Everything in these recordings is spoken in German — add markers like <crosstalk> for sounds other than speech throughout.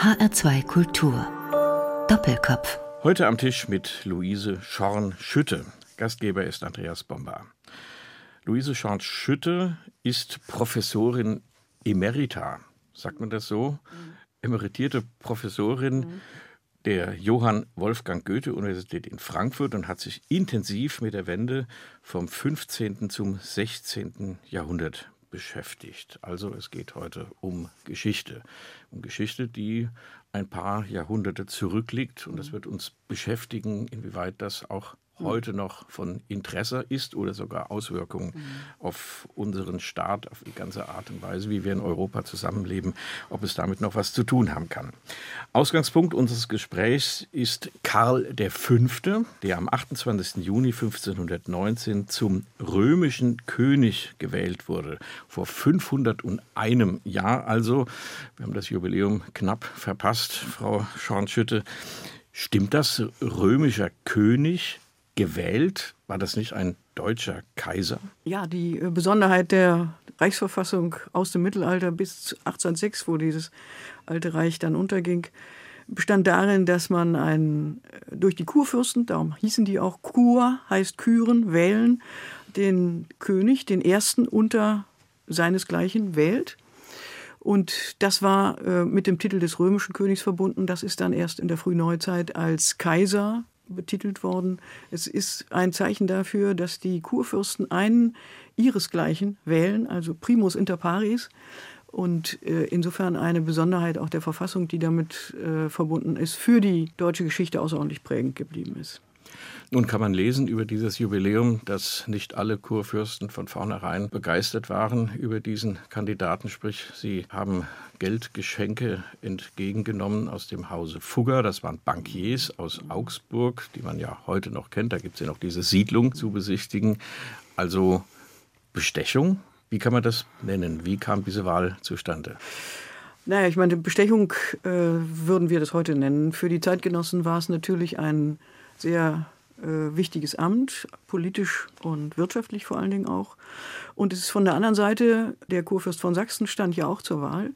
HR2 Kultur. Doppelkopf. Heute am Tisch mit Luise Schorn-Schütte. Gastgeber ist Andreas Bomba. Luise Schorn-Schütte ist Professorin emerita. Sagt man das so? Mhm. Emeritierte Professorin mhm. der Johann Wolfgang Goethe Universität in Frankfurt und hat sich intensiv mit der Wende vom 15. zum 16. Jahrhundert beschäftigt. Also es geht heute um Geschichte. Um Geschichte, die ein paar Jahrhunderte zurückliegt. Und das wird uns beschäftigen, inwieweit das auch heute noch von Interesse ist oder sogar Auswirkungen mhm. auf unseren Staat, auf die ganze Art und Weise, wie wir in Europa zusammenleben, ob es damit noch was zu tun haben kann. Ausgangspunkt unseres Gesprächs ist Karl V., der am 28. Juni 1519 zum römischen König gewählt wurde. Vor 501 Jahr also. Wir haben das Jubiläum knapp verpasst, Frau Schornschütte. Stimmt das? Römischer König gewählt? War das nicht ein deutscher Kaiser? Ja, die äh, Besonderheit der Reichsverfassung aus dem Mittelalter bis 1806, wo dieses alte Reich dann unterging, bestand darin, dass man ein, äh, durch die Kurfürsten, darum hießen die auch Kur, heißt Küren, wählen, den König, den ersten unter seinesgleichen wählt. Und das war äh, mit dem Titel des römischen Königs verbunden. Das ist dann erst in der Frühneuzeit als Kaiser betitelt worden. Es ist ein Zeichen dafür, dass die Kurfürsten einen ihresgleichen wählen, also primus inter pares. Und äh, insofern eine Besonderheit auch der Verfassung, die damit äh, verbunden ist, für die deutsche Geschichte außerordentlich prägend geblieben ist. Nun kann man lesen über dieses Jubiläum, dass nicht alle Kurfürsten von vornherein begeistert waren über diesen Kandidaten, sprich sie haben Geldgeschenke entgegengenommen aus dem Hause Fugger. Das waren Bankiers aus Augsburg, die man ja heute noch kennt. Da gibt es ja noch diese Siedlung zu besichtigen. Also Bestechung, wie kann man das nennen? Wie kam diese Wahl zustande? Naja, ich meine, Bestechung äh, würden wir das heute nennen. Für die Zeitgenossen war es natürlich ein sehr äh, wichtiges Amt, politisch und wirtschaftlich vor allen Dingen auch. Und es ist von der anderen Seite, der Kurfürst von Sachsen stand ja auch zur Wahl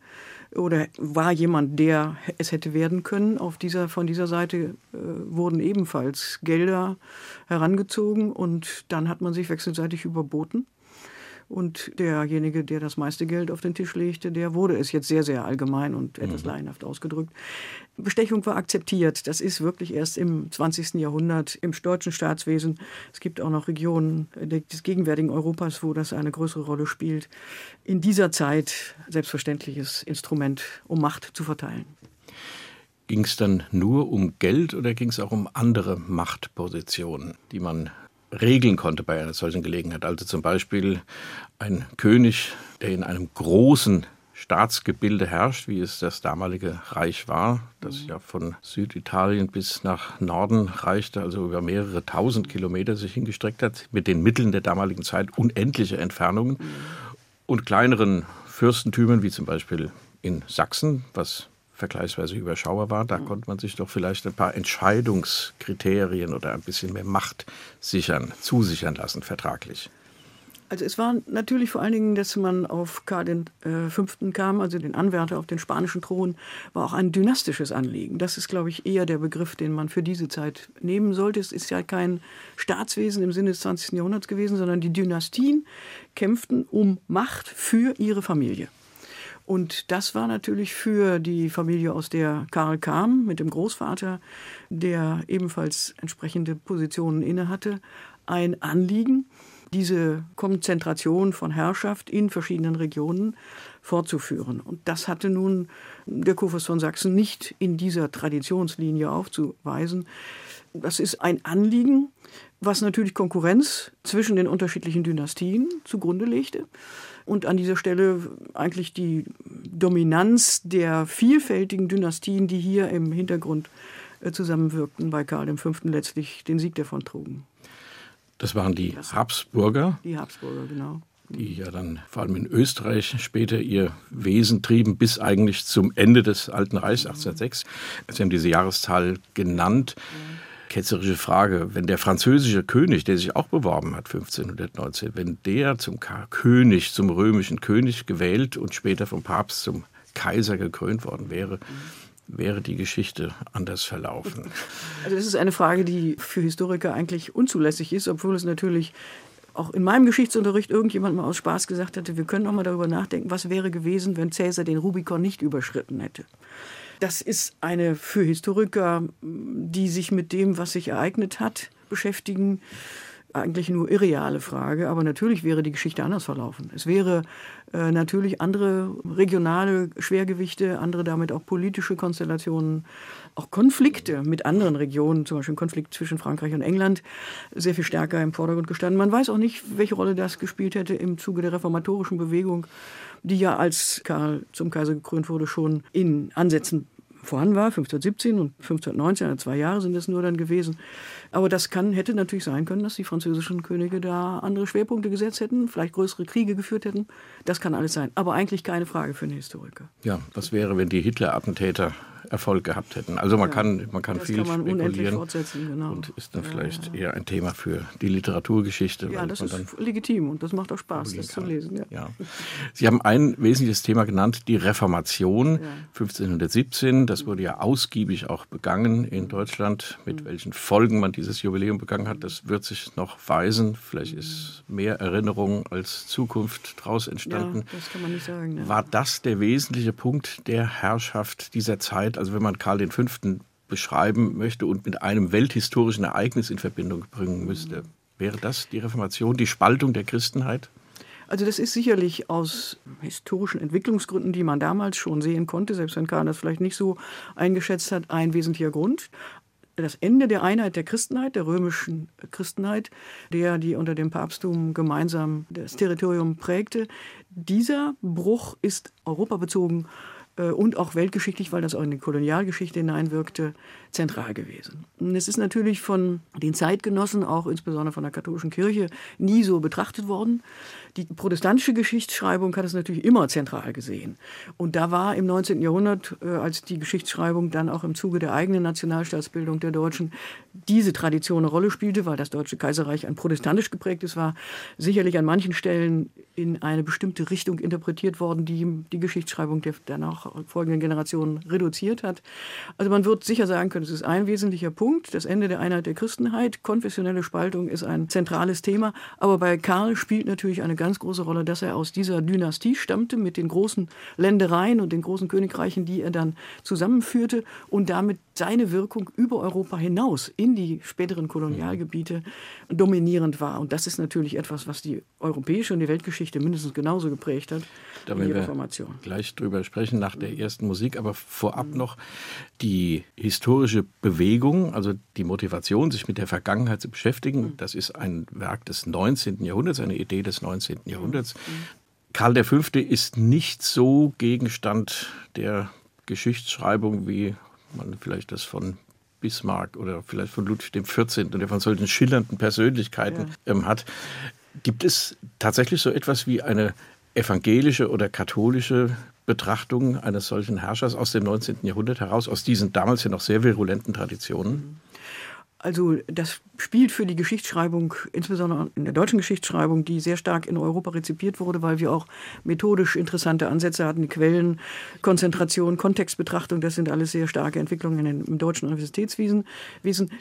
oder war jemand, der es hätte werden können. Auf dieser, von dieser Seite äh, wurden ebenfalls Gelder herangezogen und dann hat man sich wechselseitig überboten. Und derjenige, der das meiste Geld auf den Tisch legte, der wurde es jetzt sehr, sehr allgemein und etwas mhm. laienhaft ausgedrückt. Bestechung war akzeptiert. Das ist wirklich erst im 20. Jahrhundert im deutschen Staatswesen. Es gibt auch noch Regionen des gegenwärtigen Europas, wo das eine größere Rolle spielt. In dieser Zeit selbstverständliches Instrument, um Macht zu verteilen. Ging es dann nur um Geld oder ging es auch um andere Machtpositionen, die man regeln konnte bei einer solchen Gelegenheit. Also zum Beispiel ein König, der in einem großen Staatsgebilde herrscht, wie es das damalige Reich war, das ja von Süditalien bis nach Norden reichte, also über mehrere tausend Kilometer sich hingestreckt hat, mit den Mitteln der damaligen Zeit unendliche Entfernungen und kleineren Fürstentümern, wie zum Beispiel in Sachsen, was vergleichsweise überschaubar war. Da konnte man sich doch vielleicht ein paar Entscheidungskriterien oder ein bisschen mehr Macht sichern, zusichern lassen, vertraglich. Also es war natürlich vor allen Dingen, dass man auf Karl V. Äh, kam, also den Anwärter auf den spanischen Thron, war auch ein dynastisches Anliegen. Das ist, glaube ich, eher der Begriff, den man für diese Zeit nehmen sollte. Es ist ja kein Staatswesen im Sinne des 20. Jahrhunderts gewesen, sondern die Dynastien kämpften um Macht für ihre Familie. Und das war natürlich für die Familie, aus der Karl kam, mit dem Großvater, der ebenfalls entsprechende Positionen innehatte, ein Anliegen, diese Konzentration von Herrschaft in verschiedenen Regionen fortzuführen. Und das hatte nun der Kurfürst von Sachsen nicht in dieser Traditionslinie aufzuweisen. Das ist ein Anliegen, was natürlich Konkurrenz zwischen den unterschiedlichen Dynastien zugrunde legte und an dieser Stelle eigentlich die Dominanz der vielfältigen Dynastien, die hier im Hintergrund äh, zusammenwirkten, bei Karl V. letztlich den Sieg davon trugen. Das waren die Habsburger. Die Habsburger, genau. Die ja dann vor allem in Österreich später ihr Wesen trieben, bis eigentlich zum Ende des Alten Reichs 1806. Sie haben diese Jahreszahl genannt. Ja ketzerische Frage. Wenn der französische König, der sich auch beworben hat 1519, wenn der zum König, zum römischen König gewählt und später vom Papst zum Kaiser gekrönt worden wäre, wäre die Geschichte anders verlaufen? <laughs> Also das ist eine Frage, die für Historiker eigentlich unzulässig ist, obwohl es natürlich auch in meinem Geschichtsunterricht irgendjemand mal aus Spaß gesagt hatte, wir können auch mal darüber nachdenken, was wäre gewesen, wenn Cäsar den Rubikon nicht überschritten hätte. Das ist eine für Historiker, die sich mit dem, was sich ereignet hat, beschäftigen, eigentlich nur irreale Frage, aber natürlich wäre die Geschichte anders verlaufen. Es wäre äh, natürlich andere regionale Schwergewichte, andere damit auch politische Konstellationen, auch Konflikte mit anderen Regionen, zum Beispiel ein Konflikt zwischen Frankreich und England, sehr viel stärker im Vordergrund gestanden. Man weiß auch nicht, welche Rolle das gespielt hätte im Zuge der reformatorischen Bewegung, die ja als Karl zum Kaiser gekrönt wurde, schon in Ansätzen vorhanden war, 1517 und 1519, also zwei Jahre sind es nur dann gewesen. Aber das kann, hätte natürlich sein können, dass die französischen Könige da andere Schwerpunkte gesetzt hätten, vielleicht größere Kriege geführt hätten. Das kann alles sein. Aber eigentlich keine Frage für einen Historiker. Ja, was wäre, wenn die Hitler-Attentäter Erfolg gehabt hätten. Also man ja, kann, man kann viel kann man spekulieren genau. und ist dann ja, vielleicht ja. eher ein Thema für die Literaturgeschichte. Ja, das ist legitim und das macht auch Spaß, das kann. zu lesen. Ja. Sie haben ein wesentliches Thema genannt, die Reformation 1517. Das wurde ja ausgiebig auch begangen in Deutschland. Mit mhm. welchen Folgen man dieses Jubiläum begangen hat, das wird sich noch weisen. Vielleicht ist mehr Erinnerung als Zukunft daraus entstanden. das kann man nicht sagen. War das der wesentliche Punkt der Herrschaft dieser Zeit? Also wenn man Karl V. beschreiben möchte und mit einem welthistorischen Ereignis in Verbindung bringen müsste, wäre das die Reformation, die Spaltung der Christenheit? Also das ist sicherlich aus historischen Entwicklungsgründen, die man damals schon sehen konnte, selbst wenn Karl das vielleicht nicht so eingeschätzt hat, ein wesentlicher Grund. Das Ende der Einheit der Christenheit, der römischen Christenheit, der die unter dem Papsttum gemeinsam das Territorium prägte, dieser Bruch ist europabezogen und auch weltgeschichtlich, weil das auch in die Kolonialgeschichte hineinwirkte, zentral gewesen. Und es ist natürlich von den Zeitgenossen, auch insbesondere von der katholischen Kirche, nie so betrachtet worden. Die protestantische Geschichtsschreibung hat es natürlich immer zentral gesehen. Und da war im 19. Jahrhundert, äh, als die Geschichtsschreibung dann auch im Zuge der eigenen Nationalstaatsbildung der Deutschen diese Tradition eine Rolle spielte, weil das Deutsche Kaiserreich ein protestantisch geprägtes war, sicherlich an manchen Stellen in eine bestimmte Richtung interpretiert worden, die die Geschichtsschreibung der danach folgenden Generationen reduziert hat. Also man wird sicher sagen können, es ist ein wesentlicher Punkt, das Ende der Einheit der Christenheit. Konfessionelle Spaltung ist ein zentrales Thema. Aber bei Karl spielt natürlich eine ganz große Rolle, dass er aus dieser Dynastie stammte mit den großen Ländereien und den großen Königreichen, die er dann zusammenführte und damit seine Wirkung über Europa hinaus in die späteren Kolonialgebiete dominierend war. Und das ist natürlich etwas, was die europäische und die Weltgeschichte mindestens genauso geprägt hat. Da werden wir gleich drüber sprechen nach der ersten Musik, aber vorab mhm. noch die historische Bewegung, also die Motivation, sich mit der Vergangenheit zu beschäftigen. Mhm. Das ist ein Werk des 19. Jahrhunderts, eine Idee des 19. Jahrhunderts. Mhm. Karl V. ist nicht so Gegenstand der Geschichtsschreibung, wie man vielleicht das von Bismarck oder vielleicht von Ludwig XIV. oder von solchen schillernden Persönlichkeiten ja. ähm, hat. Gibt es tatsächlich so etwas wie eine evangelische oder katholische Betrachtung eines solchen Herrschers aus dem 19. Jahrhundert heraus, aus diesen damals ja noch sehr virulenten Traditionen? Also das spielt für die Geschichtsschreibung, insbesondere in der deutschen Geschichtsschreibung, die sehr stark in Europa rezipiert wurde, weil wir auch methodisch interessante Ansätze hatten, Quellen, Konzentration, Kontextbetrachtung, das sind alles sehr starke Entwicklungen im deutschen Universitätswesen.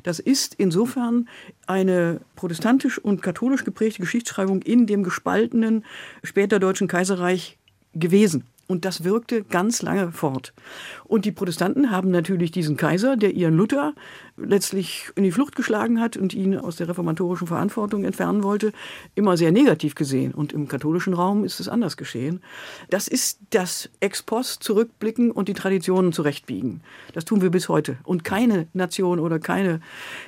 Das ist insofern eine protestantisch und katholisch geprägte Geschichtsschreibung in dem gespaltenen später Deutschen Kaiserreich gewesen. Und das wirkte ganz lange fort. Und die Protestanten haben natürlich diesen Kaiser, der ihren Luther letztlich in die Flucht geschlagen hat und ihn aus der reformatorischen Verantwortung entfernen wollte, immer sehr negativ gesehen. Und im katholischen Raum ist es anders geschehen. Das ist das Ex-Post zurückblicken und die Traditionen zurechtbiegen. Das tun wir bis heute. Und keine Nation oder keine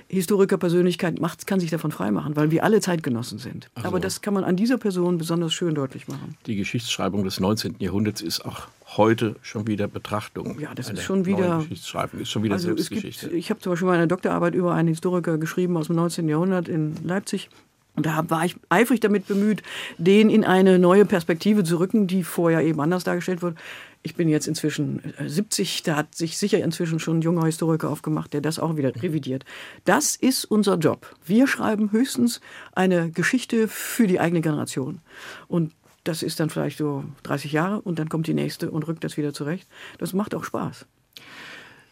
Historikerpersönlichkeit macht, kann sich davon freimachen, weil wir alle Zeitgenossen sind. Also Aber das kann man an dieser Person besonders schön deutlich machen. Die Geschichtsschreibung des 19. Jahrhunderts ist auch heute schon wieder Betrachtung. Ja, das ist schon wieder. Geschichtsschreibung ist schon wieder also Selbstgeschichte. Gibt, ich habe zum Beispiel meine Doktorarbeit über einen Historiker geschrieben aus dem 19. Jahrhundert in Leipzig. Und da war ich eifrig damit bemüht, den in eine neue Perspektive zu rücken, die vorher eben anders dargestellt wurde. Ich bin jetzt inzwischen 70, äh, da hat sich sicher inzwischen schon ein junger Historiker aufgemacht, der das auch wieder revidiert. Das ist unser Job. Wir schreiben höchstens eine Geschichte für die eigene Generation. Und das ist dann vielleicht so 30 Jahre und dann kommt die nächste und rückt das wieder zurecht. Das macht auch Spaß.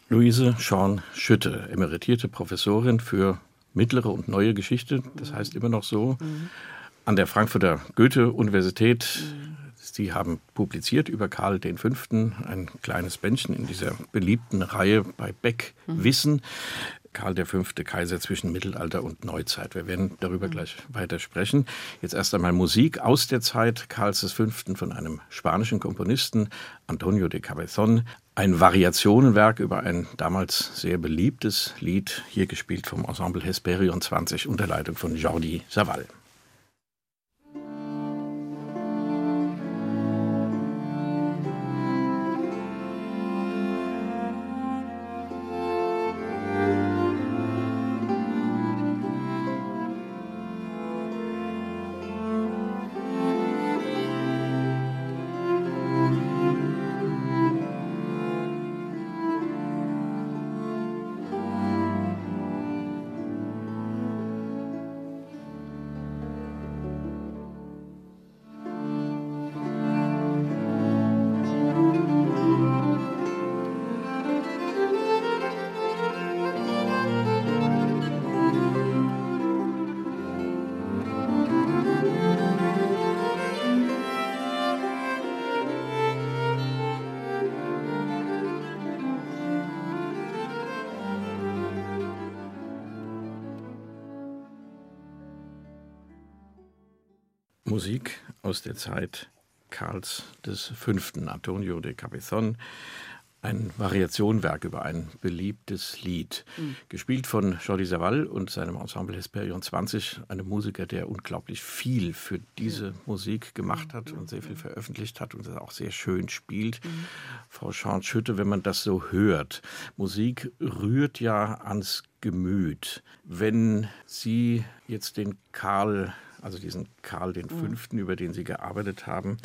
Luise Schorn Schütte, emeritierte Professorin für mittlere und neue Geschichte, das heißt immer noch so, mhm. an der Frankfurter Goethe-Universität. Mhm. Sie haben publiziert über Karl V., ein kleines Bändchen in dieser beliebten Reihe bei Beck mhm. Wissen. Karl V. Kaiser zwischen Mittelalter und Neuzeit. Wir werden darüber mhm. gleich weiter sprechen. Jetzt erst einmal Musik aus der Zeit Karls V. von einem spanischen Komponisten, Antonio de Cabezon. Ein Variationenwerk über ein damals sehr beliebtes Lied, hier gespielt vom Ensemble Hesperion 20 unter Leitung von Jordi Saval. Musik aus der Zeit Karls V., Antonio de Cabezon, ein Variationwerk über ein beliebtes Lied, mhm. gespielt von Jordi Saval und seinem Ensemble Hesperion 20, einem Musiker, der unglaublich viel für diese mhm. Musik gemacht hat und sehr viel veröffentlicht hat und das auch sehr schön spielt. Mhm. Frau Schorn-Schütte, wenn man das so hört, Musik rührt ja ans Gemüt. Wenn Sie jetzt den Karl also diesen Karl V., mhm. über den Sie gearbeitet haben,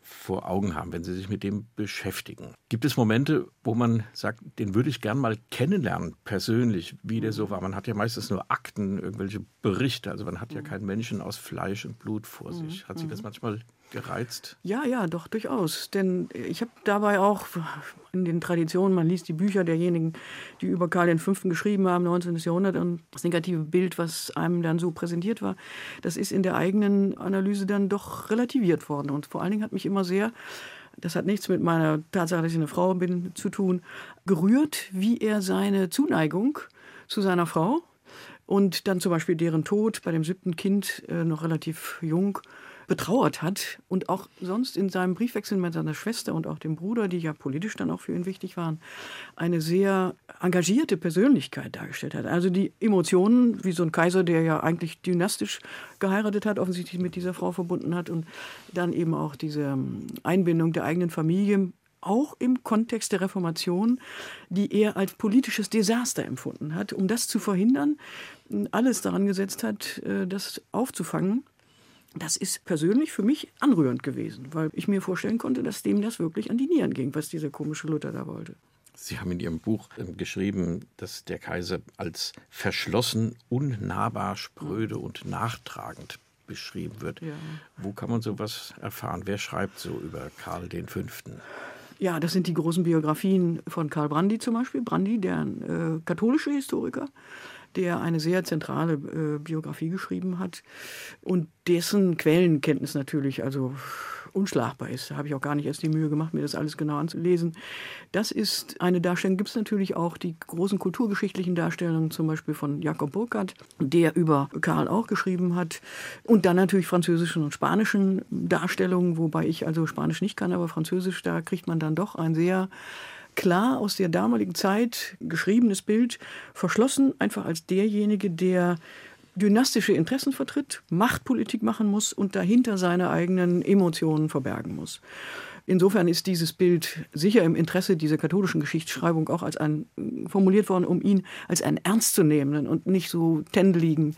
vor Augen haben, wenn Sie sich mit dem beschäftigen. Gibt es Momente, wo man sagt, den würde ich gern mal kennenlernen, persönlich, wie der so war? Man hat ja meistens nur Akten, irgendwelche Berichte, also man hat ja mhm. keinen Menschen aus Fleisch und Blut vor sich. Mhm. Hat Sie das manchmal gereizt? Ja, ja, doch, durchaus. Denn ich habe dabei auch in den Traditionen, man liest die Bücher derjenigen, die über Karl V. geschrieben haben, 19. Jahrhundert, und das negative Bild, was einem dann so präsentiert war, das ist in der eigenen Analyse dann doch relativiert worden. Und vor allen Dingen hat mich immer sehr das hat nichts mit meiner Tatsache, dass ich eine Frau bin, zu tun, gerührt, wie er seine Zuneigung zu seiner Frau und dann zum Beispiel deren Tod bei dem siebten Kind, äh, noch relativ jung, betrauert hat und auch sonst in seinem Briefwechsel mit seiner Schwester und auch dem Bruder, die ja politisch dann auch für ihn wichtig waren, eine sehr engagierte Persönlichkeit dargestellt hat. Also die Emotionen, wie so ein Kaiser, der ja eigentlich dynastisch geheiratet hat, offensichtlich mit dieser Frau verbunden hat und dann eben auch diese ähm, Einbindung der eigenen Familie auch im Kontext der Reformation, die er als politisches Desaster empfunden hat, um das zu verhindern, alles daran gesetzt hat, äh, das aufzufangen das ist persönlich für mich anrührend gewesen, weil ich mir vorstellen konnte, dass dem das wirklich an die Nieren ging, was dieser komische Luther da wollte. Sie haben in Ihrem Buch ähm, geschrieben, dass der Kaiser als verschlossen, unnahbar, spröde und nachtragend beschrieben wird. Ja. Wo kann man sowas erfahren? Wer schreibt so über Karl V.? Ja, das sind die großen Biografien von Karl Brandi zum Beispiel. Brandi, der äh, katholische Historiker, der eine sehr zentrale äh, Biografie geschrieben hat und dessen Quellenkenntnis natürlich also unschlagbar ist. Da habe ich auch gar nicht erst die Mühe gemacht, mir das alles genau anzulesen. Das ist eine Darstellung, gibt es natürlich auch die großen kulturgeschichtlichen Darstellungen, zum Beispiel von Jakob Burckhardt, der über Karl auch geschrieben hat. Und dann natürlich französischen und spanischen Darstellungen, wobei ich also Spanisch nicht kann, aber Französisch, da kriegt man dann doch ein sehr klar aus der damaligen Zeit geschriebenes Bild, verschlossen einfach als derjenige, der dynastische Interessen vertritt, Machtpolitik machen muss und dahinter seine eigenen Emotionen verbergen muss. Insofern ist dieses Bild sicher im Interesse dieser katholischen Geschichtsschreibung auch als ein formuliert worden, um ihn als einen ernstzunehmenden und nicht so tändeligen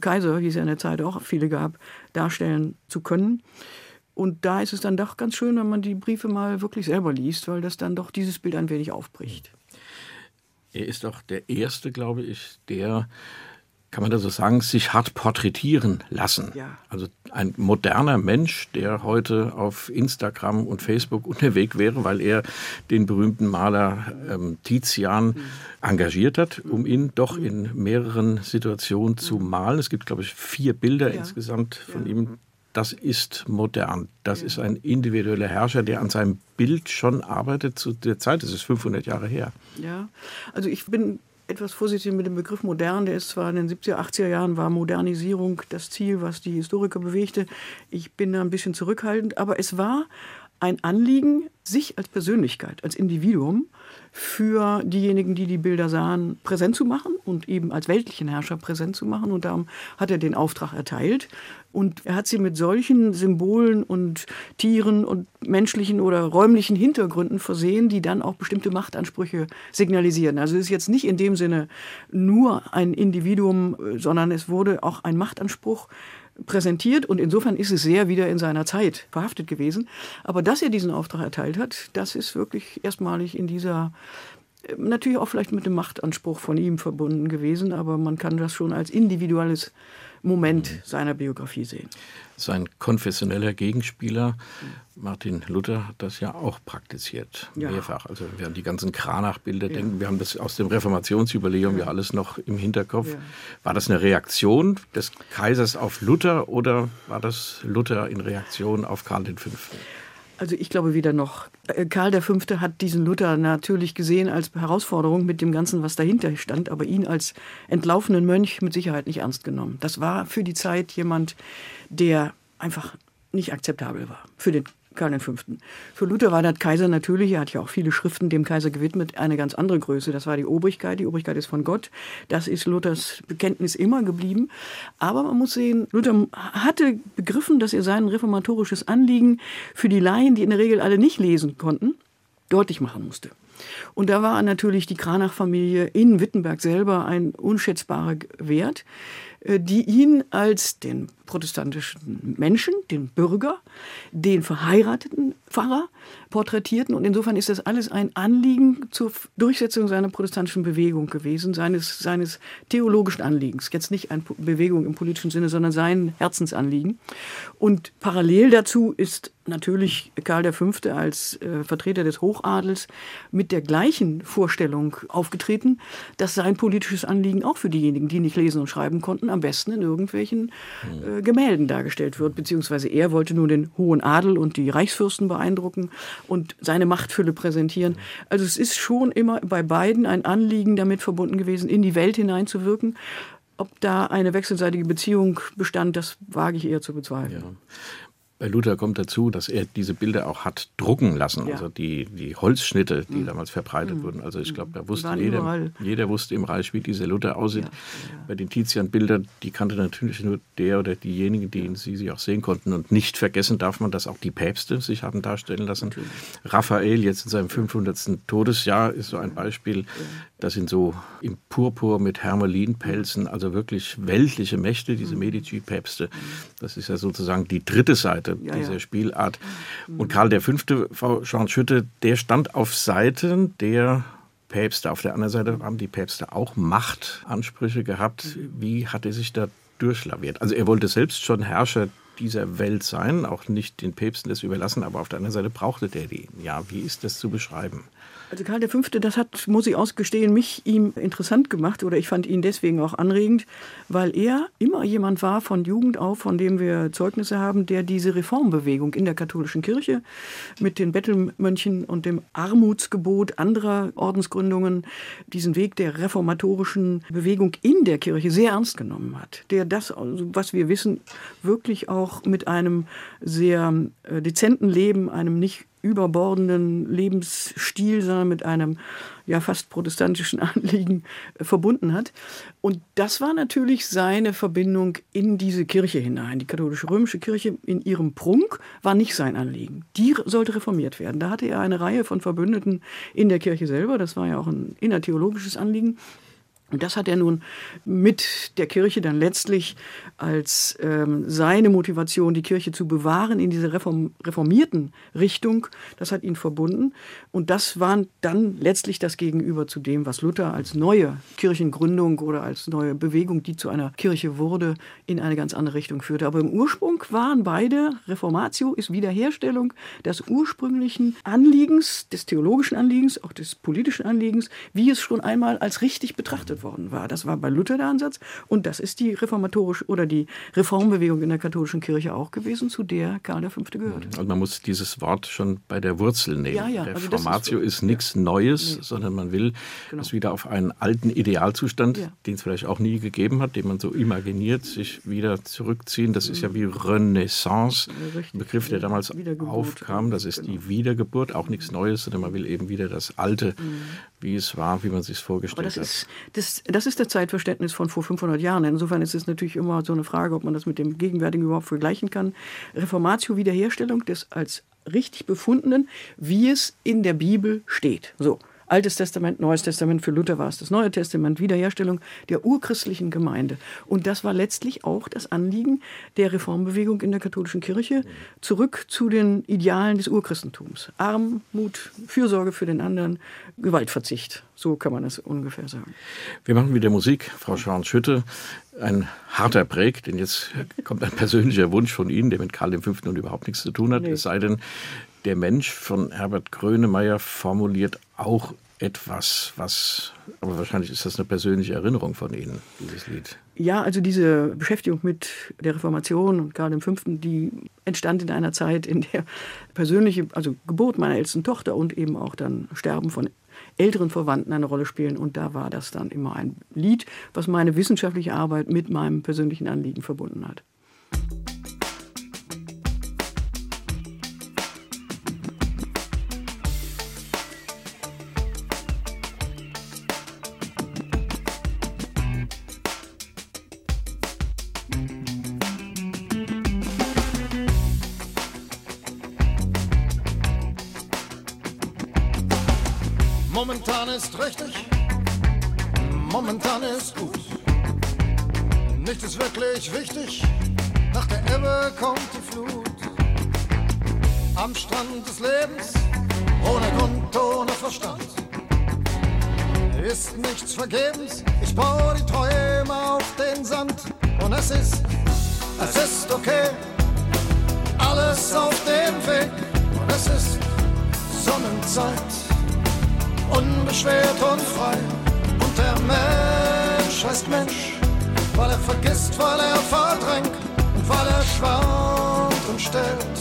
Kaiser, wie es ja in der Zeit auch viele gab, darstellen zu können. Und da ist es dann doch ganz schön, wenn man die Briefe mal wirklich selber liest, weil das dann doch dieses Bild ein wenig aufbricht. Er ist auch der Erste, glaube ich, der kann man das so sagen, sich hat porträtieren lassen. Ja. Also ein moderner Mensch, der heute auf Instagram und Facebook unterwegs wäre, weil er den berühmten Maler ähm, Tizian mhm. engagiert hat, um ihn doch in mehreren Situationen zu malen. Es gibt, glaube ich, vier Bilder ja. insgesamt von ja. ihm. Das ist modern. Das ist ein individueller Herrscher, der an seinem Bild schon arbeitet zu der Zeit. Das ist 500 Jahre her. Ja, also ich bin etwas vorsichtig mit dem Begriff modern. Der ist zwar in den 70er, 80er Jahren war Modernisierung das Ziel, was die Historiker bewegte. Ich bin da ein bisschen zurückhaltend, aber es war ein Anliegen, sich als Persönlichkeit, als Individuum für diejenigen, die die Bilder sahen, präsent zu machen und eben als weltlichen Herrscher präsent zu machen. Und darum hat er den Auftrag erteilt. Und er hat sie mit solchen Symbolen und Tieren und menschlichen oder räumlichen Hintergründen versehen, die dann auch bestimmte Machtansprüche signalisieren. Also es ist jetzt nicht in dem Sinne nur ein Individuum, sondern es wurde auch ein Machtanspruch präsentiert und insofern ist es sehr wieder in seiner Zeit verhaftet gewesen. Aber dass er diesen Auftrag erteilt hat, das ist wirklich erstmalig in dieser natürlich auch vielleicht mit dem Machtanspruch von ihm verbunden gewesen, aber man kann das schon als individuelles Moment seiner Biografie sehen. Sein konfessioneller Gegenspieler Martin Luther hat das ja auch praktiziert, ja. mehrfach. Also wir haben die ganzen Kranach-Bilder ja. denken, wir haben das aus dem Reformationsjubiläum ja, ja alles noch im Hinterkopf. War das eine Reaktion des Kaisers auf Luther oder war das Luther in Reaktion auf Karl V.? Also ich glaube wieder noch. Äh, Karl V. hat diesen Luther natürlich gesehen als Herausforderung mit dem Ganzen, was dahinter stand, aber ihn als entlaufenen Mönch mit Sicherheit nicht ernst genommen. Das war für die Zeit jemand, der einfach nicht akzeptabel war für den Karl V. Für Luther war der Kaiser natürlich, er hat ja auch viele Schriften dem Kaiser gewidmet, eine ganz andere Größe. Das war die Obrigkeit. Die Obrigkeit ist von Gott. Das ist Luthers Bekenntnis immer geblieben. Aber man muss sehen, Luther hatte begriffen, dass er sein reformatorisches Anliegen für die Laien, die in der Regel alle nicht lesen konnten, deutlich machen musste. Und da war natürlich die Kranach-Familie in Wittenberg selber ein unschätzbarer Wert. Äh, die ihn als den protestantischen Menschen, den Bürger, den verheirateten Pfarrer porträtierten. Und insofern ist das alles ein Anliegen zur Durchsetzung seiner protestantischen Bewegung gewesen, seines, seines theologischen Anliegens. Jetzt nicht eine Bewegung im politischen Sinne, sondern sein Herzensanliegen. Und parallel dazu ist natürlich Karl V. als äh, Vertreter des Hochadels mit der gleichen Vorstellung aufgetreten, dass sein politisches Anliegen auch für diejenigen, die nicht lesen und schreiben konnten, am besten in irgendwelchen äh, Gemälden dargestellt wird. Beziehungsweise er wollte nur den hohen Adel und die Reichsfürsten beeindrucken und seine Machtfülle präsentieren. Also es ist schon immer bei beiden ein Anliegen damit verbunden gewesen, in die Welt hineinzuwirken. Ob da eine wechselseitige Beziehung bestand, das wage ich eher zu bezweifeln. Ja. Bei Luther kommt dazu, dass er diese Bilder auch hat drucken lassen, ja. also die, die Holzschnitte, die mhm. damals verbreitet mhm. wurden. Also ich glaube, da wusste jeder, jeder wusste im Reich, wie dieser Luther aussieht. Ja. Ja. Bei den Tizian-Bildern, die kannte natürlich nur der oder diejenigen, die sie, sie auch sehen konnten. Und nicht vergessen darf man, dass auch die Päpste sich haben darstellen lassen. Natürlich. Raphael jetzt in seinem 500. Todesjahr ist so ein Beispiel. Das sind so im Purpur mit Hermelinpelzen, also wirklich weltliche Mächte, diese mhm. Medici-Päpste. Das ist ja sozusagen die dritte Seite ja, dieser ja. Spielart. Und Karl V., Frau Jean-Schütte, der stand auf Seiten der Päpste. Auf der anderen Seite haben die Päpste auch Machtansprüche gehabt. Wie hat er sich da durchlaviert? Also er wollte selbst schon Herrscher dieser Welt sein, auch nicht den Päpsten das überlassen, aber auf der anderen Seite brauchte der die. Ja, wie ist das zu beschreiben? Also Karl V., das hat, muss ich ausgestehen, mich ihm interessant gemacht oder ich fand ihn deswegen auch anregend, weil er immer jemand war von Jugend auf, von dem wir Zeugnisse haben, der diese Reformbewegung in der katholischen Kirche mit den Bettelmönchen und dem Armutsgebot anderer Ordensgründungen, diesen Weg der reformatorischen Bewegung in der Kirche sehr ernst genommen hat. Der das, was wir wissen, wirklich auch mit einem sehr äh, dezenten Leben, einem nicht überbordenden Lebensstil, sondern mit einem ja fast protestantischen <laughs> Anliegen äh, verbunden hat. Und das war natürlich seine Verbindung in diese Kirche hinein. Die katholische römische Kirche in ihrem Prunk war nicht sein Anliegen. Die sollte reformiert werden. Da hatte er eine Reihe von Verbündeten in der Kirche selber. Das war ja auch ein innertheologisches Anliegen. Und das hat er nun mit der Kirche dann letztlich als ähm, seine Motivation, die Kirche zu bewahren in dieser reform reformierten Richtung, das hat ihn verbunden. Und das war dann letztlich das Gegenüber zu dem, was Luther als neue Kirchengründung oder als neue Bewegung, die zu einer Kirche wurde, in eine ganz andere Richtung führte. Aber im Ursprung waren beide, Reformatio ist Wiederherstellung des ursprünglichen Anliegens, des theologischen Anliegens, auch des politischen Anliegens, wie es schon einmal als richtig betrachtet gegründet worden war. Das war bei Luther der Ansatz und das ist die reformatorische oder die Reformbewegung in der katholischen Kirche auch gewesen, zu der Karl V. gehört. Und also man muss dieses Wort schon bei der Wurzel nehmen. Ja, ja, also Reformatio ist, ist nichts ja. Neues, nee. sondern man will genau. es wieder auf einen alten Idealzustand, ja. den es vielleicht auch nie gegeben hat, den man so imaginiert, sich wieder zurückziehen. Das ist ja wie Renaissance, ein Begriff, der damals aufkam. Das ist genau. die Wiedergeburt, auch nichts Neues, sondern man will eben wieder das Alte, mhm. wie es war, wie man sich vorgestellt das hat. Das, das ist das Zeitverständnis von vor 500 Jahren. Insofern ist es natürlich immer so eine Frage, ob man das mit dem Gegenwärtigen überhaupt vergleichen kann. Reformatio, Wiederherstellung des als richtig befundenen, wie es in der Bibel steht. So. Altes Testament, Neues Testament, für Luther war es das Neue Testament, Wiederherstellung der urchristlichen Gemeinde. Und das war letztlich auch das Anliegen der Reformbewegung in der katholischen Kirche, zurück zu den Idealen des Urchristentums. Armut, Fürsorge für den anderen, Gewaltverzicht. So kann man es ungefähr sagen. Wir machen wieder Musik, Frau Schwan-Schütte. Ein harter Präg, denn jetzt kommt ein persönlicher Wunsch von Ihnen, der mit Karl V. nun überhaupt nichts zu tun hat. Nee. Es sei denn, der Mensch von Herbert Grönemeyer formuliert auch etwas, was, aber wahrscheinlich ist das eine persönliche Erinnerung von Ihnen, dieses Lied. Ja, also diese Beschäftigung mit der Reformation und Karl V., die entstand in einer Zeit, in der persönliche, also Geburt meiner ältesten Tochter und eben auch dann Sterben von älteren Verwandten eine Rolle spielen. Und da war das dann immer ein Lied, was meine wissenschaftliche Arbeit mit meinem persönlichen Anliegen verbunden hat. Schwankt und stellt,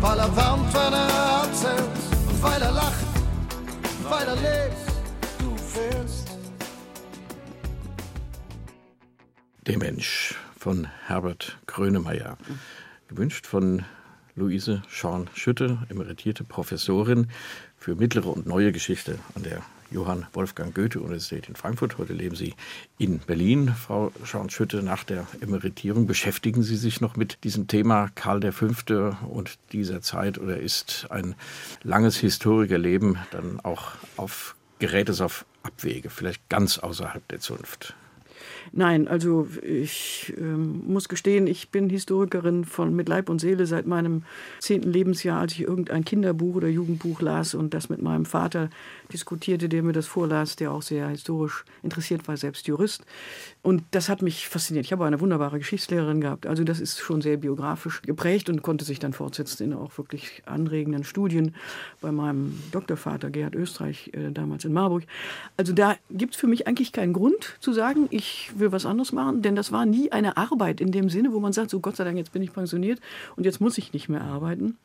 weil er wärmt, wenn er erzählt und weil er lacht, weil er lebt. Der Mensch von Herbert Grönemeyer, gewünscht von Luise Schorn-Schütte, emeritierte Professorin für mittlere und neue Geschichte an der Johann Wolfgang Goethe-Universität in Frankfurt. Heute leben Sie in Berlin. Frau Schorn-Schütte, nach der Emeritierung beschäftigen Sie sich noch mit diesem Thema Karl V. und dieser Zeit oder ist ein langes Historikerleben dann auch auf gerät es auf Abwege, vielleicht ganz außerhalb der Zunft? Nein, also ich ähm, muss gestehen, ich bin Historikerin von mit Leib und Seele seit meinem zehnten Lebensjahr, als ich irgendein Kinderbuch oder Jugendbuch las und das mit meinem Vater diskutierte, der mir das vorlas, der auch sehr historisch interessiert war, selbst Jurist. Und das hat mich fasziniert. Ich habe eine wunderbare Geschichtslehrerin gehabt. Also das ist schon sehr biografisch geprägt und konnte sich dann fortsetzen in auch wirklich anregenden Studien bei meinem Doktorvater Gerhard Österreich, äh, damals in Marburg. Also da gibt es für mich eigentlich keinen Grund zu sagen, ich will was anderes machen, denn das war nie eine Arbeit in dem Sinne, wo man sagt, so Gott sei Dank, jetzt bin ich pensioniert und jetzt muss ich nicht mehr arbeiten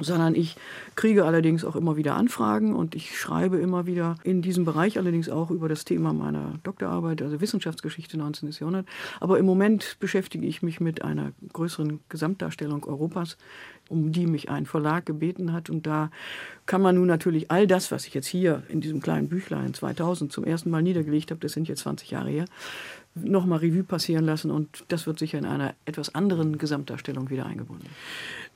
sondern ich kriege allerdings auch immer wieder Anfragen und ich schreibe immer wieder in diesem Bereich allerdings auch über das Thema meiner Doktorarbeit, also Wissenschaftsgeschichte 19. Jahrhundert. Aber im Moment beschäftige ich mich mit einer größeren Gesamtdarstellung Europas, um die mich ein Verlag gebeten hat. Und da kann man nun natürlich all das, was ich jetzt hier in diesem kleinen Büchlein 2000 zum ersten Mal niedergelegt habe, das sind jetzt 20 Jahre her, nochmal Revue passieren lassen und das wird sicher in einer etwas anderen Gesamtdarstellung wieder eingebunden.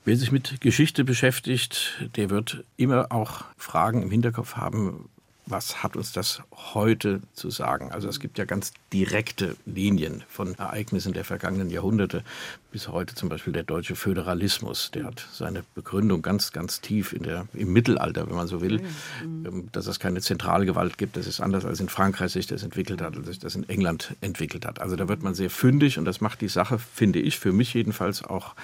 Wer sich mit Geschichte beschäftigt, der wird immer auch Fragen im Hinterkopf haben, was hat uns das heute zu sagen? Also es gibt ja ganz direkte Linien von Ereignissen der vergangenen Jahrhunderte bis heute, zum Beispiel der deutsche Föderalismus. Der hat seine Begründung ganz, ganz tief in der, im Mittelalter, wenn man so will, mhm. dass es keine Zentralgewalt gibt. Das ist anders als in Frankreich sich das entwickelt hat, als sich das in England entwickelt hat. Also da wird man sehr fündig und das macht die Sache, finde ich, für mich jedenfalls auch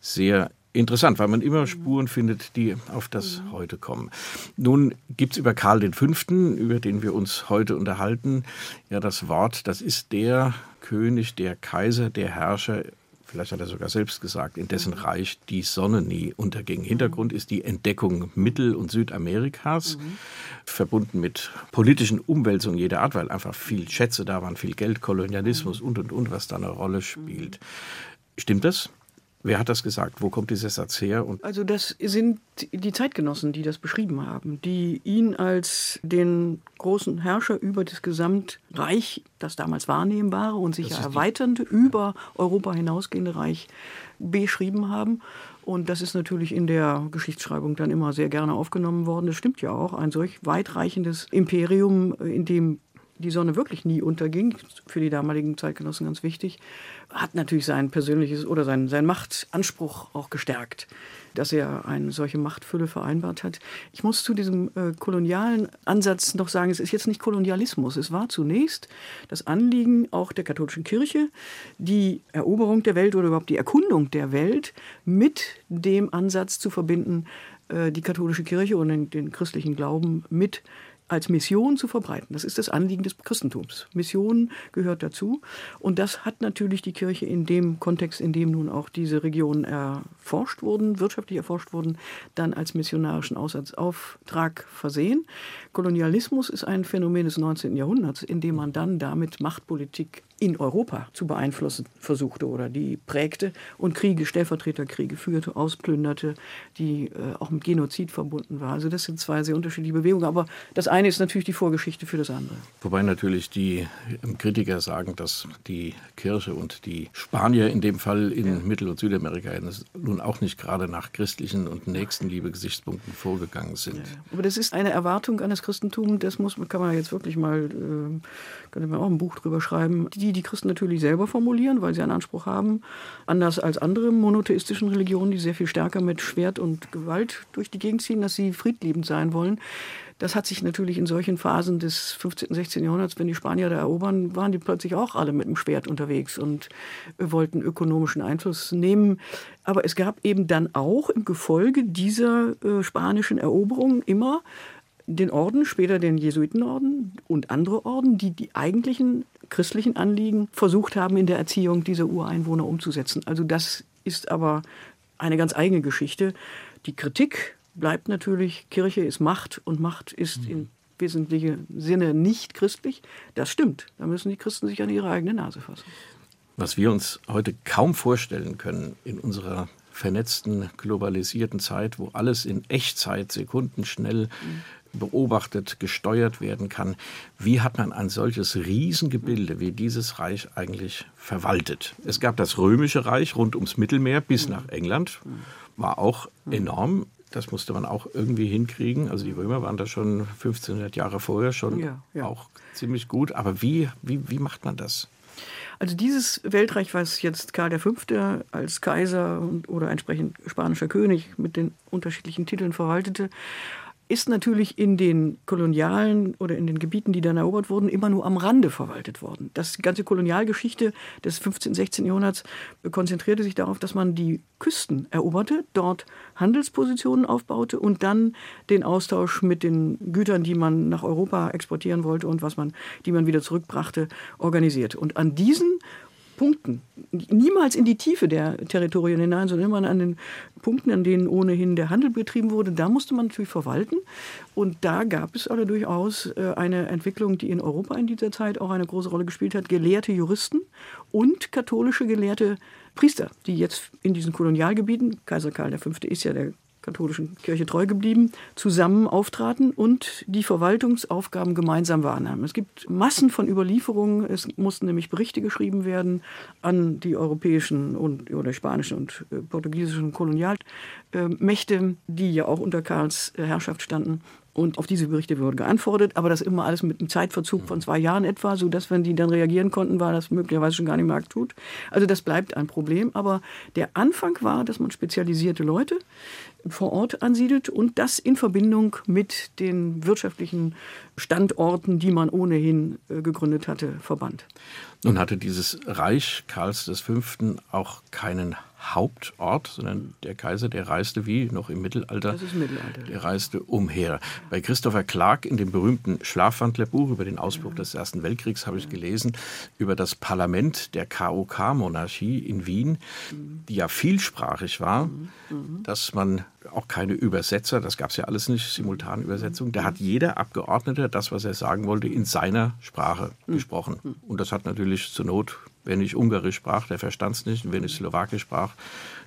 sehr interessant, weil man immer Spuren findet, die auf das heute kommen. Nun gibt es über Karl V., über den wir uns heute unterhalten, ja das Wort, das ist der König, der Kaiser, der Herrscher, vielleicht hat er sogar selbst gesagt, in dessen Reich die Sonne nie unterging. Hintergrund ist die Entdeckung Mittel- und Südamerikas, mhm. verbunden mit politischen Umwälzungen jeder Art, weil einfach viel Schätze da waren, viel Geld, Kolonialismus und, und, und, was da eine Rolle spielt. Stimmt das? Wer hat das gesagt? Wo kommt dieser Satz her? Und also das sind die Zeitgenossen, die das beschrieben haben, die ihn als den großen Herrscher über das Gesamtreich, das damals wahrnehmbare und sich erweiternde, über Europa hinausgehende Reich beschrieben haben. Und das ist natürlich in der Geschichtsschreibung dann immer sehr gerne aufgenommen worden. Das stimmt ja auch. Ein solch weitreichendes Imperium, in dem die Sonne wirklich nie unterging, für die damaligen Zeitgenossen ganz wichtig, hat natürlich sein persönliches oder sein, sein Machtanspruch auch gestärkt, dass er eine solche Machtfülle vereinbart hat. Ich muss zu diesem äh, kolonialen Ansatz noch sagen, es ist jetzt nicht Kolonialismus. Es war zunächst das Anliegen auch der katholischen Kirche, die Eroberung der Welt oder überhaupt die Erkundung der Welt mit dem Ansatz zu verbinden, äh, die katholische Kirche und den, den christlichen Glauben mit als Mission zu verbreiten. Das ist das Anliegen des Christentums. Mission gehört dazu. Und das hat natürlich die Kirche in dem Kontext, in dem nun auch diese Regionen erforscht wurden, wirtschaftlich erforscht wurden, dann als missionarischen Aussatzauftag versehen. Kolonialismus ist ein Phänomen des 19. Jahrhunderts, in dem man dann damit Machtpolitik in Europa zu beeinflussen versuchte oder die prägte und Kriege, Stellvertreterkriege führte, ausplünderte, die äh, auch mit Genozid verbunden war. Also das sind zwei sehr unterschiedliche Bewegungen. Aber das eine ist natürlich die Vorgeschichte für das andere. Wobei natürlich die Kritiker sagen, dass die Kirche und die Spanier in dem Fall in ja. Mittel- und Südamerika nun auch nicht gerade nach christlichen und Nächstenliebe-Gesichtspunkten vorgegangen sind. Ja. Aber das ist eine Erwartung an das Christentum, das muss, kann man jetzt wirklich mal, äh, könnte man auch ein Buch drüber schreiben, die die die Christen natürlich selber formulieren, weil sie einen Anspruch haben, anders als andere monotheistischen Religionen, die sehr viel stärker mit Schwert und Gewalt durch die Gegend ziehen, dass sie friedliebend sein wollen. Das hat sich natürlich in solchen Phasen des 15., 16. Jahrhunderts, wenn die Spanier da erobern, waren die plötzlich auch alle mit dem Schwert unterwegs und wollten ökonomischen Einfluss nehmen. Aber es gab eben dann auch im Gefolge dieser äh, spanischen Eroberung immer den Orden, später den Jesuitenorden und andere Orden, die die eigentlichen christlichen Anliegen versucht haben, in der Erziehung dieser Ureinwohner umzusetzen. Also das ist aber eine ganz eigene Geschichte. Die Kritik bleibt natürlich, Kirche ist Macht und Macht ist mhm. in wesentlichem Sinne nicht christlich. Das stimmt. Da müssen die Christen sich an ihre eigene Nase fassen. Was wir uns heute kaum vorstellen können in unserer vernetzten, globalisierten Zeit, wo alles in Echtzeit, sekundenschnell mhm beobachtet, gesteuert werden kann. Wie hat man ein solches Riesengebilde wie dieses Reich eigentlich verwaltet? Es gab das römische Reich rund ums Mittelmeer bis nach England, war auch enorm. Das musste man auch irgendwie hinkriegen. Also die Römer waren da schon 1500 Jahre vorher schon ja, ja. auch ziemlich gut. Aber wie, wie, wie macht man das? Also dieses Weltreich, was jetzt Karl V. als Kaiser oder entsprechend spanischer König mit den unterschiedlichen Titeln verwaltete, ist natürlich in den kolonialen oder in den Gebieten, die dann erobert wurden, immer nur am Rande verwaltet worden. Das ganze Kolonialgeschichte des 15., 16. Jahrhunderts konzentrierte sich darauf, dass man die Küsten eroberte, dort Handelspositionen aufbaute und dann den Austausch mit den Gütern, die man nach Europa exportieren wollte und was man, die man wieder zurückbrachte, organisierte. Und an diesen Punkten, niemals in die Tiefe der Territorien hinein, sondern immer an den Punkten, an denen ohnehin der Handel betrieben wurde, da musste man natürlich verwalten. Und da gab es aber durchaus äh, eine Entwicklung, die in Europa in dieser Zeit auch eine große Rolle gespielt hat. Gelehrte Juristen und katholische gelehrte Priester, die jetzt in diesen Kolonialgebieten, Kaiser Karl V. ist ja der katholischen Kirche treu geblieben, zusammen auftraten und die Verwaltungsaufgaben gemeinsam wahrnahmen. Es gibt Massen von Überlieferungen. Es mussten nämlich Berichte geschrieben werden an die europäischen und oder spanischen und äh, portugiesischen Kolonialmächte, die ja auch unter Karls Herrschaft standen. Und auf diese Berichte wurde geantwortet, aber das immer alles mit einem Zeitverzug von zwei Jahren etwa, sodass, wenn die dann reagieren konnten, war das möglicherweise schon gar nicht mehr akut. Also das bleibt ein Problem. Aber der Anfang war, dass man spezialisierte Leute vor Ort ansiedelt und das in Verbindung mit den wirtschaftlichen Standorten, die man ohnehin äh, gegründet hatte, verband. Nun hatte dieses Reich Karls V. auch keinen Hauptort, sondern der Kaiser, der reiste wie noch im Mittelalter. Das ist Mittelalter. Der reiste umher. Bei Christopher Clark in dem berühmten Schlafwandlerbuch über den Ausbruch des Ersten Weltkriegs habe ich gelesen, über das Parlament der KOK-Monarchie in Wien, die ja vielsprachig war, dass man auch keine Übersetzer, das gab es ja alles nicht, Simultanübersetzung, da hat jeder Abgeordnete das, was er sagen wollte, in seiner Sprache gesprochen. Und das hat natürlich zur Not Wer nicht Ungarisch sprach, der verstand es nicht. Und wer nicht Slowakisch sprach,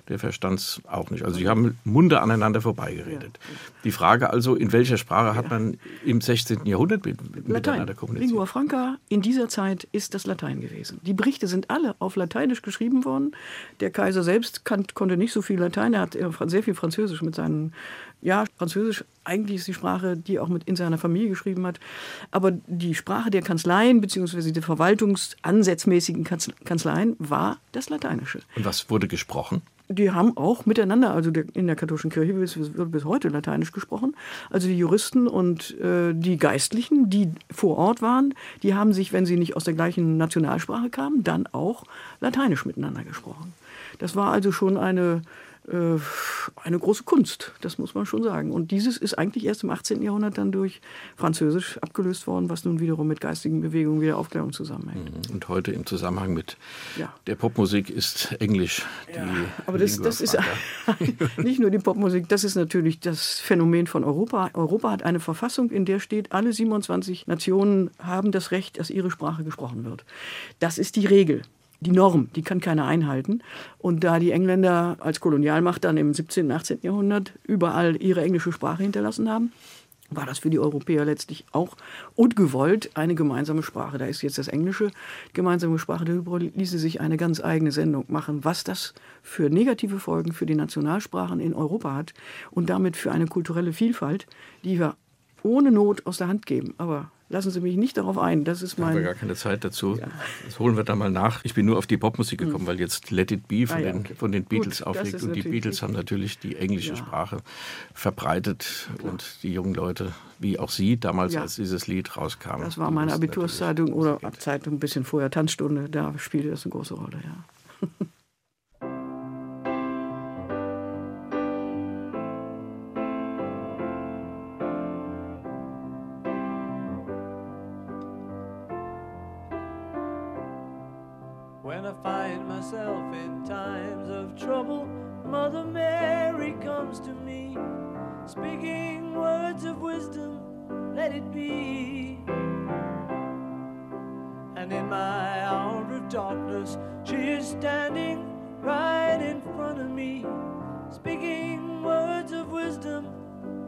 der verstand es auch nicht. Also sie haben Munde aneinander vorbeigeredet. Die Frage also, in welcher Sprache hat man im 16. Jahrhundert mit, miteinander kommuniziert? Lingua franca in dieser Zeit ist das Latein gewesen. Die Berichte sind alle auf Lateinisch geschrieben worden. Der Kaiser selbst kann, konnte nicht so viel Latein. Er hat sehr viel Französisch mit seinen ja, Französisch eigentlich ist die Sprache, die er auch mit in seiner Familie geschrieben hat. Aber die Sprache der Kanzleien bzw. der verwaltungsansätzmäßigen Kanzleien war das Lateinische. Und was wurde gesprochen? Die haben auch miteinander, also in der katholischen Kirche wird bis heute Lateinisch gesprochen. Also die Juristen und äh, die Geistlichen, die vor Ort waren, die haben sich, wenn sie nicht aus der gleichen Nationalsprache kamen, dann auch Lateinisch miteinander gesprochen. Das war also schon eine eine große Kunst, das muss man schon sagen. Und dieses ist eigentlich erst im 18. Jahrhundert dann durch Französisch abgelöst worden, was nun wiederum mit geistigen Bewegungen wie der Aufklärung zusammenhängt. Mhm. Und heute im Zusammenhang mit ja. der Popmusik ist Englisch die ja, Aber das, das ist <laughs> nicht nur die Popmusik, das ist natürlich das Phänomen von Europa. Europa hat eine Verfassung, in der steht, alle 27 Nationen haben das Recht, dass ihre Sprache gesprochen wird. Das ist die Regel die Norm, die kann keiner einhalten. Und da die Engländer als Kolonialmacht dann im 17., und 18. Jahrhundert überall ihre englische Sprache hinterlassen haben, war das für die Europäer letztlich auch ungewollt eine gemeinsame Sprache. Da ist jetzt das Englische gemeinsame Sprache. Darüber ließe sich eine ganz eigene Sendung machen, was das für negative Folgen für die Nationalsprachen in Europa hat und damit für eine kulturelle Vielfalt, die wir ohne Not aus der Hand geben. Aber lassen Sie mich nicht darauf ein. Das ist mein. Haben wir gar keine Zeit dazu. Ja. Das holen wir da mal nach. Ich bin nur auf die Popmusik gekommen, hm. weil jetzt Let It Be von, ah, ja, den, von den Beatles Gut, auflegt. Und die Beatles haben natürlich die englische ja. Sprache verbreitet. Klar. Und die jungen Leute, wie auch Sie, damals, als dieses Lied rauskam. Das war meine Abiturszeitung oder Zeitung ein bisschen vorher, Tanzstunde. Da spielte das eine große Rolle, ja. <laughs>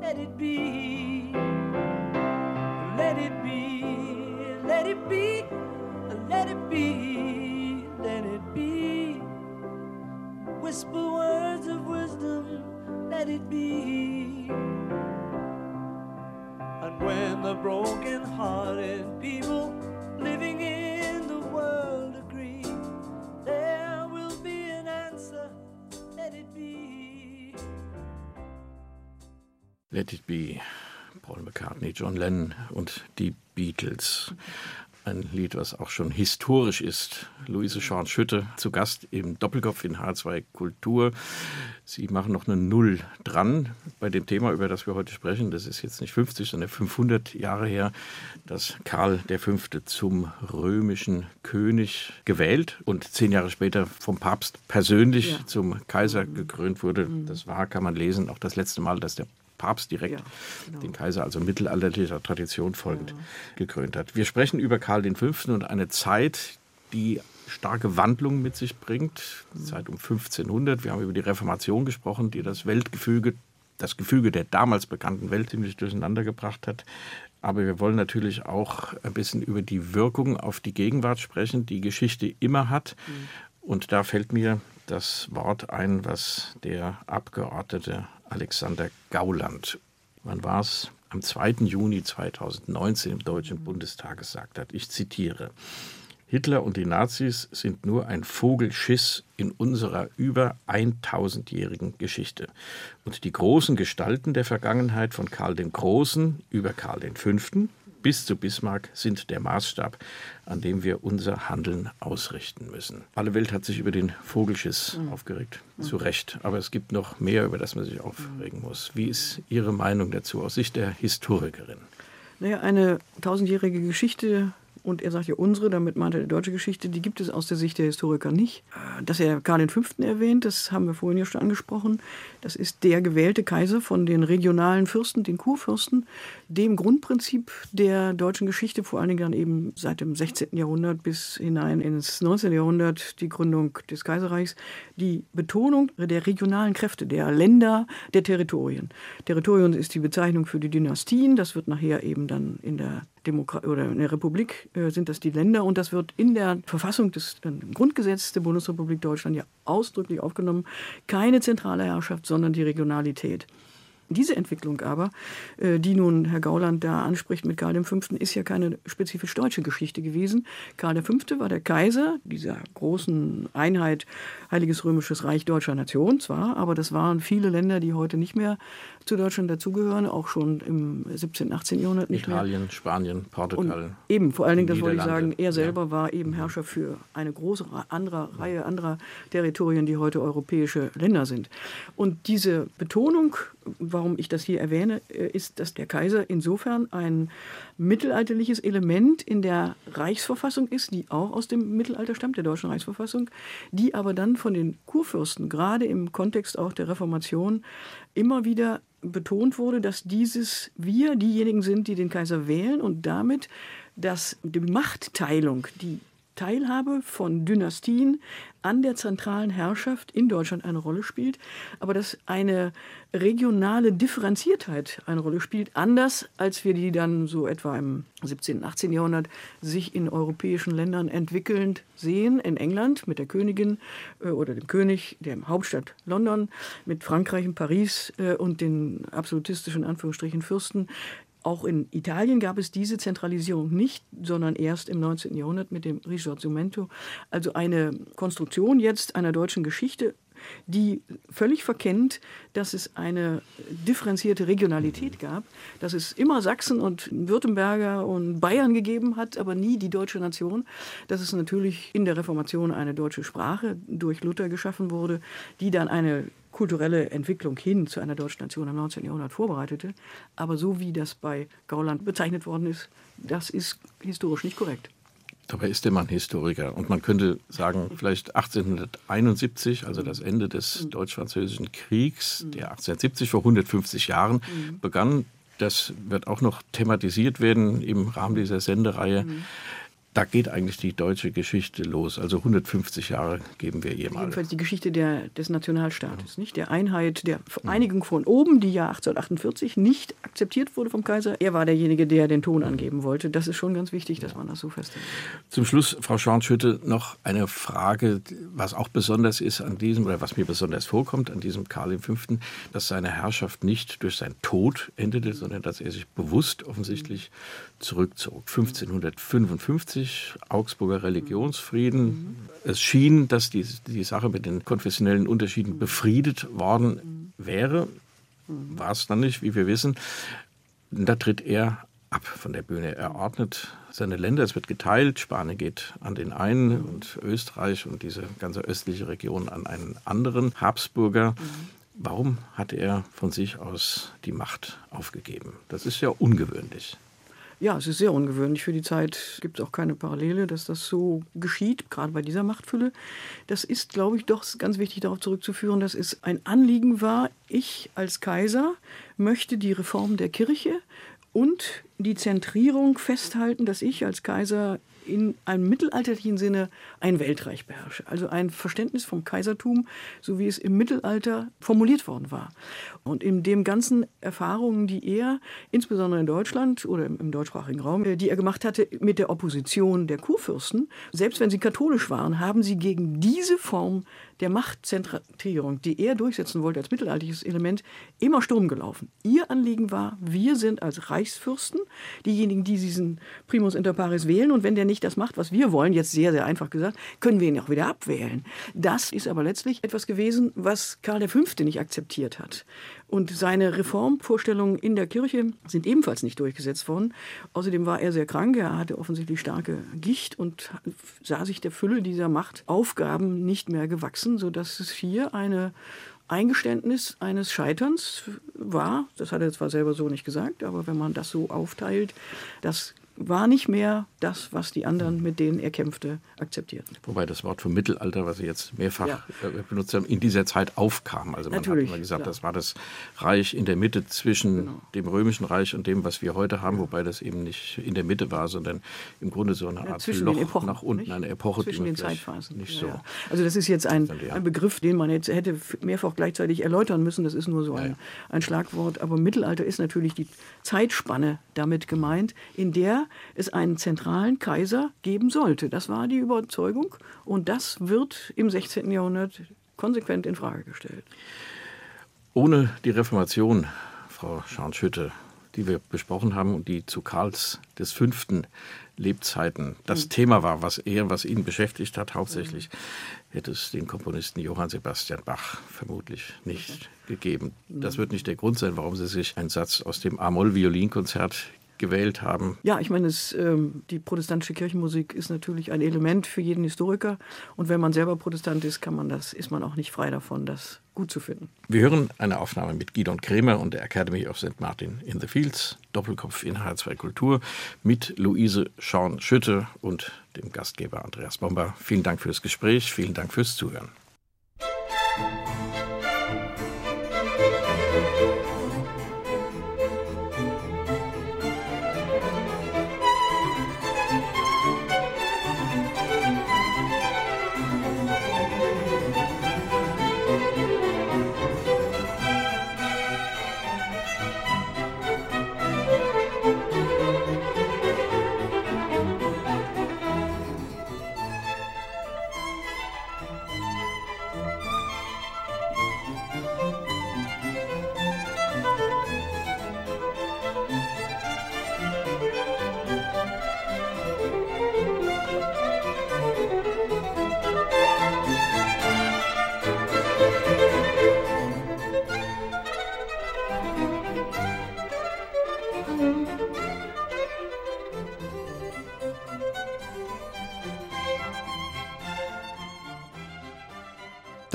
let it be. Let it be, let it be, let it be, let it be. Whisper words of wisdom, let it be. And when the broken hearted Paul McCartney, John Lennon und die Beatles. Ein Lied, was auch schon historisch ist. Luise Schorn-Schütte zu Gast im Doppelkopf in H2 Kultur. Sie machen noch eine Null dran bei dem Thema, über das wir heute sprechen. Das ist jetzt nicht 50, sondern 500 Jahre her, dass Karl V. zum römischen König gewählt und zehn Jahre später vom Papst persönlich ja. zum Kaiser gekrönt wurde. Mhm. Das war, kann man lesen, auch das letzte Mal, dass der Papst direkt ja, genau. den Kaiser, also mittelalterlicher Tradition folgend, ja. gekrönt hat. Wir sprechen über Karl V. und eine Zeit, die starke Wandlungen mit sich bringt, die Zeit um 1500. Wir haben über die Reformation gesprochen, die das Weltgefüge, das Gefüge der damals bekannten Welt ziemlich durcheinander gebracht hat. Aber wir wollen natürlich auch ein bisschen über die Wirkung auf die Gegenwart sprechen, die Geschichte immer hat. Mhm. Und da fällt mir das Wort ein, was der Abgeordnete Alexander Gauland, wann war es? am 2. Juni 2019 im Deutschen Bundestag gesagt hat. Ich zitiere. Hitler und die Nazis sind nur ein Vogelschiss in unserer über 1000-jährigen Geschichte. Und die großen Gestalten der Vergangenheit von Karl dem Großen über Karl V. bis zu Bismarck sind der Maßstab, an dem wir unser Handeln ausrichten müssen. Alle Welt hat sich über den Vogelschiss mhm. aufgeregt, mhm. zu Recht. Aber es gibt noch mehr, über das man sich aufregen muss. Wie ist Ihre Meinung dazu aus Sicht der Historikerin? Naja, eine tausendjährige Geschichte und er sagt ja unsere, damit meint er die deutsche Geschichte, die gibt es aus der Sicht der Historiker nicht. Äh, dass er Karl V. erwähnt, das haben wir vorhin ja schon angesprochen. Das ist der gewählte Kaiser von den regionalen Fürsten, den Kurfürsten, dem Grundprinzip der deutschen Geschichte, vor allen Dingen dann eben seit dem 16. Jahrhundert bis hinein ins 19. Jahrhundert, die Gründung des Kaiserreichs, die Betonung der regionalen Kräfte, der Länder, der Territorien. Territorium ist die Bezeichnung für die Dynastien, das wird nachher eben dann in der Demokra oder in der Republik äh, sind das die Länder und das wird in der Verfassung des äh, Grundgesetzes der Bundesrepublik Deutschland ja ausdrücklich aufgenommen. Keine zentrale Herrschaft, sondern die Regionalität. Diese Entwicklung aber, äh, die nun Herr Gauland da anspricht mit Karl V., ist ja keine spezifisch deutsche Geschichte gewesen. Karl V. war der Kaiser dieser großen Einheit Heiliges Römisches Reich deutscher Nation zwar, aber das waren viele Länder, die heute nicht mehr zu Deutschland dazugehören, auch schon im 17., 18. Jahrhundert nicht Italien, mehr. Italien, Spanien, Portugal. Und eben, vor allen Dingen, das wollte ich sagen, er selber ja. war eben Herrscher für eine große andere Reihe anderer Territorien, die heute europäische Länder sind. Und diese Betonung, warum ich das hier erwähne, äh, ist, dass der Kaiser insofern ein mittelalterliches Element in der Reichsverfassung ist, die auch aus dem Mittelalter stammt, der deutschen Reichsverfassung, die aber dann von den Kurfürsten, gerade im Kontext auch der Reformation, immer wieder betont wurde, dass dieses wir diejenigen sind, die den Kaiser wählen und damit dass die Machtteilung, die Teilhabe von Dynastien an der zentralen Herrschaft in Deutschland eine Rolle spielt, aber dass eine regionale Differenziertheit eine Rolle spielt, anders als wir die dann so etwa im 17., 18. Jahrhundert sich in europäischen Ländern entwickelnd sehen, in England mit der Königin äh, oder dem König, der Hauptstadt London, mit Frankreich in Paris äh, und den absolutistischen Anführungsstrichen Fürsten auch in Italien gab es diese Zentralisierung nicht, sondern erst im 19. Jahrhundert mit dem Risorgimento. Also eine Konstruktion jetzt einer deutschen Geschichte, die völlig verkennt, dass es eine differenzierte Regionalität gab, dass es immer Sachsen und Württemberger und Bayern gegeben hat, aber nie die deutsche Nation, dass es natürlich in der Reformation eine deutsche Sprache durch Luther geschaffen wurde, die dann eine kulturelle Entwicklung hin zu einer deutschen Nation im 19. Jahrhundert vorbereitete. Aber so wie das bei Gauland bezeichnet worden ist, das ist historisch nicht korrekt. Dabei ist der Mann Historiker. Und man könnte sagen, vielleicht 1871, also das Ende des mhm. Deutsch-Französischen Kriegs, mhm. der 1870 vor 150 Jahren mhm. begann. Das wird auch noch thematisiert werden im Rahmen dieser Sendereihe da geht eigentlich die deutsche Geschichte los. Also 150 Jahre geben wir ihr mal. Jedenfalls die Geschichte der, des Nationalstaates, ja. nicht? Der Einheit, der Vereinigung von oben, die ja 1848 nicht akzeptiert wurde vom Kaiser. Er war derjenige, der den Ton angeben wollte. Das ist schon ganz wichtig, dass man das so festhält. Zum Schluss, Frau Schornschütte, noch eine Frage, was auch besonders ist an diesem, oder was mir besonders vorkommt an diesem Karl V., dass seine Herrschaft nicht durch seinen Tod endete, sondern dass er sich bewusst offensichtlich zurückzog. 1555, Augsburger Religionsfrieden. Mhm. Es schien, dass die, die Sache mit den konfessionellen Unterschieden befriedet worden wäre. War es dann nicht, wie wir wissen. Da tritt er ab von der Bühne. Er ordnet seine Länder, es wird geteilt. Spanien geht an den einen und Österreich und diese ganze östliche Region an einen anderen Habsburger. Warum hat er von sich aus die Macht aufgegeben? Das ist ja ungewöhnlich. Ja, es ist sehr ungewöhnlich für die Zeit. Es gibt auch keine Parallele, dass das so geschieht, gerade bei dieser Machtfülle. Das ist, glaube ich, doch ganz wichtig darauf zurückzuführen, dass es ein Anliegen war, ich als Kaiser möchte die Reform der Kirche und die Zentrierung festhalten, dass ich als Kaiser in einem mittelalterlichen Sinne ein Weltreich beherrsche. Also ein Verständnis vom Kaisertum, so wie es im Mittelalter formuliert worden war. Und in dem ganzen Erfahrungen, die er, insbesondere in Deutschland oder im, deutschsprachigen Raum, äh, die er gemacht hatte mit der Opposition der Kurfürsten, selbst wenn sie katholisch waren, haben sie gegen diese Form der Machtzentrierung, die er durchsetzen wollte als mittelalterliches Element, immer Sturm gelaufen. Ihr Anliegen war, wir sind als Reichsfürsten diejenigen, die diesen Primus inter pares wählen und wenn der nicht das macht, was wir wollen, jetzt sehr, sehr einfach gesagt, können wir ihn auch wieder abwählen. Das ist aber letztlich etwas gewesen, was Karl V. nicht akzeptiert hat. Und seine Reformvorstellungen in der Kirche sind ebenfalls nicht durchgesetzt worden. Außerdem war er sehr krank, er hatte offensichtlich starke Gicht und sah sich der Fülle dieser Machtaufgaben nicht mehr gewachsen, sodass es hier eine Eingeständnis eines Scheiterns war. Das hat er zwar selber so nicht gesagt, aber wenn man das so aufteilt, dass war nicht mehr das, was die anderen, mit denen er kämpfte, akzeptierten. Wobei das Wort vom Mittelalter, was Sie jetzt mehrfach ja. Äh, benutzt haben, in dieser Zeit aufkam. Also man Natürlich, hat immer gesagt, klar. das war das Reich in der Mitte zwischen genau. dem römischen Reich und dem, was wir heute haben, wobei das eben nicht in der Mitte war, sondern im Grunde so eine Art ja, Loch Epochen, nach unten, nicht? eine Epoche. Zwischen den Zeitphasen. Nicht so. Ja. Also das ist jetzt ein, ein, Begriff, den man jetzt hätte mehrfach gleichzeitig erläutern müssen. Das ist nur so ein, ein Schlagwort. Aber Mittelalter ist natürlich die Zeitspanne damit gemeint, in der es einen zentralen Kaiser geben sollte. Das war die Überzeugung und das wird im 16. Jahrhundert konsequent in Frage gestellt. Ohne die Reformation, Frau Scharnschütte, die wir besprochen haben und die zu Karls des Fünften Lebzeiten das mhm. Thema war, was er, was ihn beschäftigt hat, hauptsächlich, mhm. hätte es den Komponisten Johann Sebastian Bach vermutlich nicht okay. gegeben. Das mhm. wird nicht der Grund sein, warum Sie sich einen Satz aus dem A-Moll-Violinkonzert gewählt haben. Ja, ich meine, es, ähm, die protestantische Kirchenmusik ist natürlich ein Element für jeden Historiker. Und wenn man selber Protestant ist, kann man das, ist man auch nicht frei davon, das gut zu finden. Wir hören eine Aufnahme mit Gidon Kremer und der Academy of St. Martin in the Fields, Doppelkopf in H2 Kultur, mit Luise Schorn-Schütte und dem Gastgeber Andreas Bomber. Vielen Dank fürs Gespräch, vielen Dank fürs Zuhören.